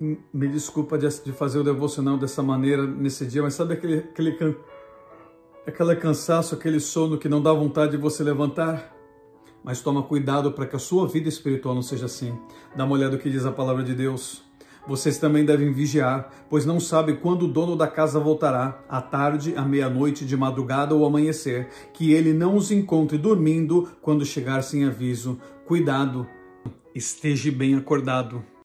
me desculpa de, de fazer o devocional dessa maneira nesse dia, mas sabe aquele, aquele, aquele cansaço, aquele sono que não dá vontade de você levantar? Mas toma cuidado para que a sua vida espiritual não seja assim. Dá uma olhada no que diz a palavra de Deus. Vocês também devem vigiar, pois não sabe quando o dono da casa voltará, à tarde, à meia-noite, de madrugada ou amanhecer, que ele não os encontre dormindo quando chegar sem aviso. Cuidado, esteja bem acordado.